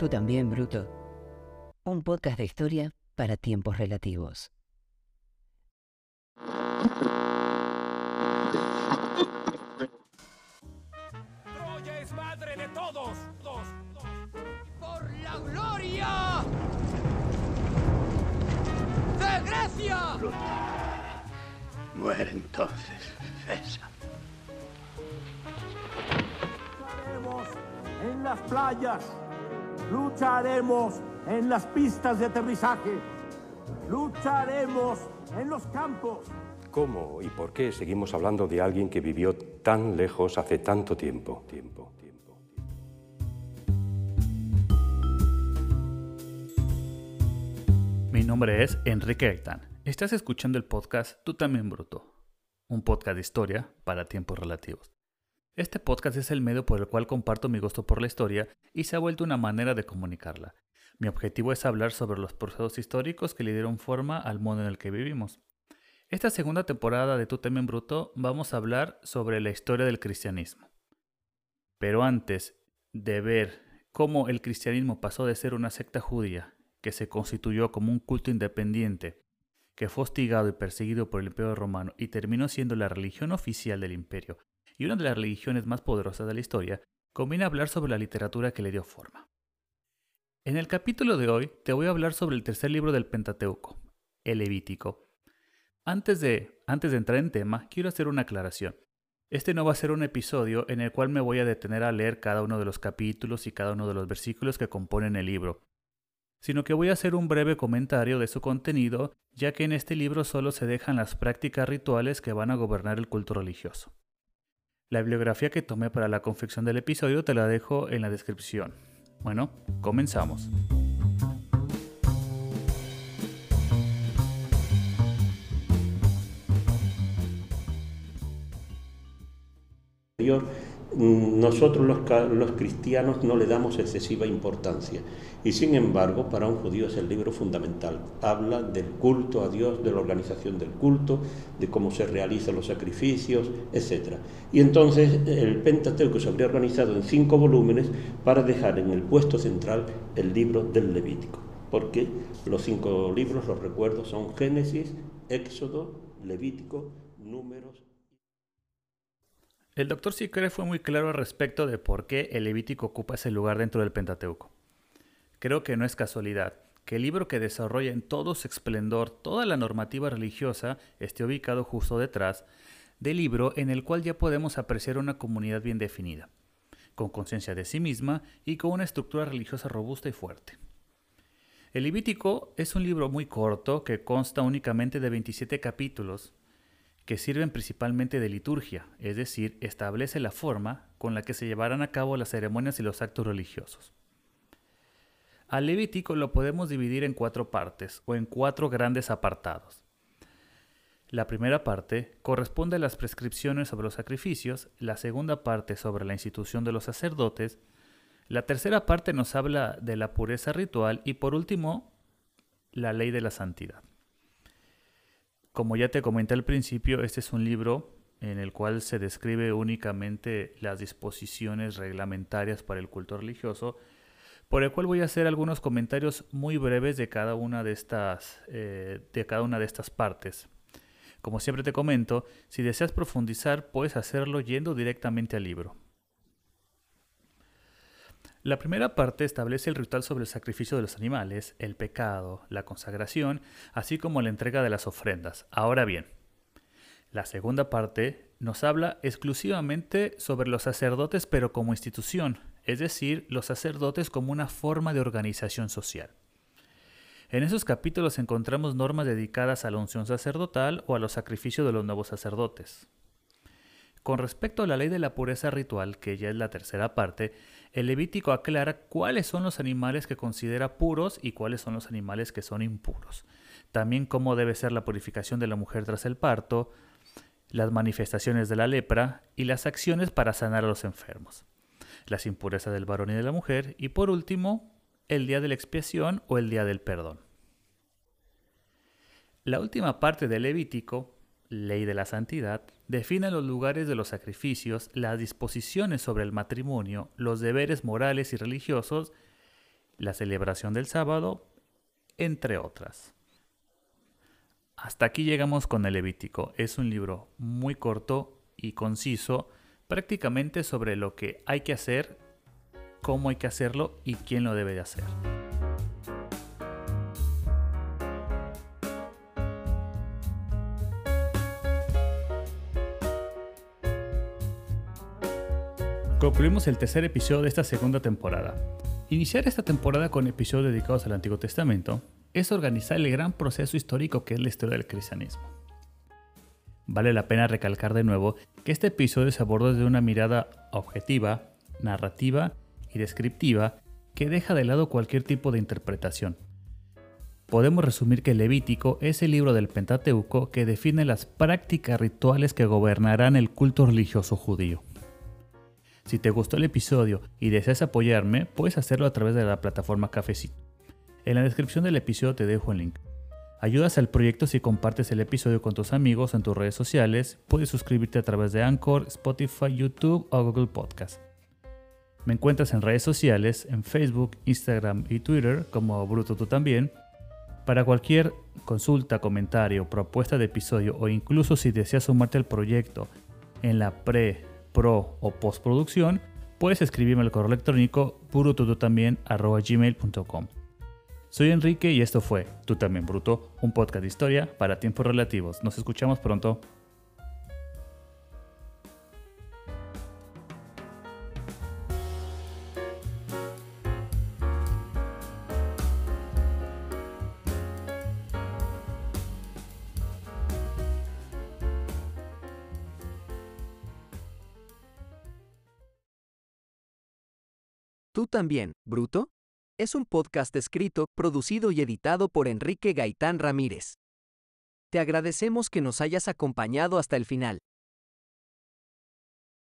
Tú también, Bruto. Un podcast de historia para tiempos relativos. Troya es madre de todos. Dos, dos. ¡Por la gloria de Grecia! Muere entonces, César. En las playas, lucharemos en las pistas de aterrizaje, lucharemos en los campos. ¿Cómo y por qué seguimos hablando de alguien que vivió tan lejos hace tanto tiempo? Tiempo, tiempo. Mi nombre es Enrique Gaitán. Estás escuchando el podcast Tú también bruto, un podcast de historia para tiempos relativos. Este podcast es el medio por el cual comparto mi gusto por la historia y se ha vuelto una manera de comunicarla. Mi objetivo es hablar sobre los procesos históricos que le dieron forma al mundo en el que vivimos. Esta segunda temporada de Tu también bruto vamos a hablar sobre la historia del cristianismo. Pero antes de ver cómo el cristianismo pasó de ser una secta judía que se constituyó como un culto independiente, que fue hostigado y perseguido por el Imperio Romano y terminó siendo la religión oficial del imperio y una de las religiones más poderosas de la historia, conviene hablar sobre la literatura que le dio forma. En el capítulo de hoy te voy a hablar sobre el tercer libro del Pentateuco, el Levítico. Antes de, antes de entrar en tema, quiero hacer una aclaración. Este no va a ser un episodio en el cual me voy a detener a leer cada uno de los capítulos y cada uno de los versículos que componen el libro, sino que voy a hacer un breve comentario de su contenido, ya que en este libro solo se dejan las prácticas rituales que van a gobernar el culto religioso. La bibliografía que tomé para la confección del episodio te la dejo en la descripción. Bueno, comenzamos. Nosotros los, cristianos no le damos excesiva importancia y sin embargo para un judío es el libro fundamental. Habla del culto a Dios, de la organización del culto, de cómo se realizan los sacrificios, etc. Y entonces el Pentateuco se habría organizado en cinco volúmenes para dejar en el puesto central el libro del Levítico, porque los cinco libros, los recuerdos, son Génesis, Éxodo, Levítico, Números El doctor Sicre fue muy claro al respecto de por qué el Levítico ocupa ese lugar dentro del Pentateuco. Creo que no es casualidad que el libro que desarrolla en todo su esplendor toda la normativa religiosa esté ubicado justo detrás del libro en el cual ya podemos apreciar una comunidad bien definida, con conciencia de sí misma y con una estructura religiosa robusta y fuerte. El Levítico es un libro muy corto que consta únicamente de 27 capítulos que sirven principalmente de liturgia, es decir, establece la forma con la que se llevarán a cabo las ceremonias y los actos religiosos. Al Levítico lo podemos dividir en cuatro partes o en cuatro grandes apartados. La primera parte corresponde a las prescripciones sobre los sacrificios, la segunda parte sobre la institución de los sacerdotes, la tercera parte nos habla de la pureza ritual y por último, la ley de la santidad. Como ya te comenté al principio, este es un libro en el cual se describe únicamente las disposiciones reglamentarias para el culto religioso, por el cual voy a hacer algunos comentarios muy breves de cada una de estas, eh, de cada una de estas partes. Como siempre te comento, si deseas profundizar, puedes hacerlo yendo directamente al libro. La primera parte establece el ritual sobre el sacrificio de los animales, el pecado, la consagración, así como la entrega de las ofrendas. Ahora bien, la segunda parte nos habla exclusivamente sobre los sacerdotes pero como institución, es decir, los sacerdotes como una forma de organización social. En esos capítulos encontramos normas dedicadas a la unción sacerdotal o a los sacrificios de los nuevos sacerdotes. Con respecto a la ley de la pureza ritual, que ya es la tercera parte, el Levítico aclara cuáles son los animales que considera puros y cuáles son los animales que son impuros. También cómo debe ser la purificación de la mujer tras el parto, las manifestaciones de la lepra y las acciones para sanar a los enfermos, las impurezas del varón y de la mujer y por último, el día de la expiación o el día del perdón. La última parte del Levítico ley de la santidad, define los lugares de los sacrificios, las disposiciones sobre el matrimonio, los deberes morales y religiosos la celebración del sábado, entre otras. Hasta aquí llegamos con el Levítico. Es un libro muy corto y conciso, prácticamente sobre lo que hay que hacer, cómo hay que hacerlo y quién lo debe de hacer. Concluimos el tercer episodio de esta segunda temporada. Iniciar esta temporada con episodios dedicados al Antiguo Testamento es organizar el gran proceso histórico que es la historia del cristianismo. Vale la pena recalcar de nuevo que este episodio se aborda desde una mirada objetiva, narrativa y descriptiva que deja de lado cualquier tipo de interpretación. Podemos resumir que Levítico es el libro del Pentateuco que define las prácticas rituales que gobernarán el culto religioso judío. Si te gustó el episodio y deseas apoyarme, puedes hacerlo a través de la plataforma Cafecito. En la descripción del episodio te dejo el link. Ayudas al proyecto si compartes el episodio con tus amigos en tus redes sociales. Puedes suscribirte a través de Anchor, Spotify, YouTube o Google Podcast. Me encuentras en redes sociales, en Facebook, Instagram y Twitter como Bruto tú también. Para cualquier consulta, comentario, propuesta de episodio o incluso si deseas sumarte al proyecto en la pre, pro o postproducción, puedes escribirme al correo electrónico gmail.com Soy Enrique y esto fue Tú también Bruto, un podcast de historia para tiempos relativos. Nos escuchamos pronto. Tú también, Bruto, es un podcast escrito, producido y editado por Enrique Gaitán Ramírez. Te agradecemos que nos hayas acompañado hasta el final.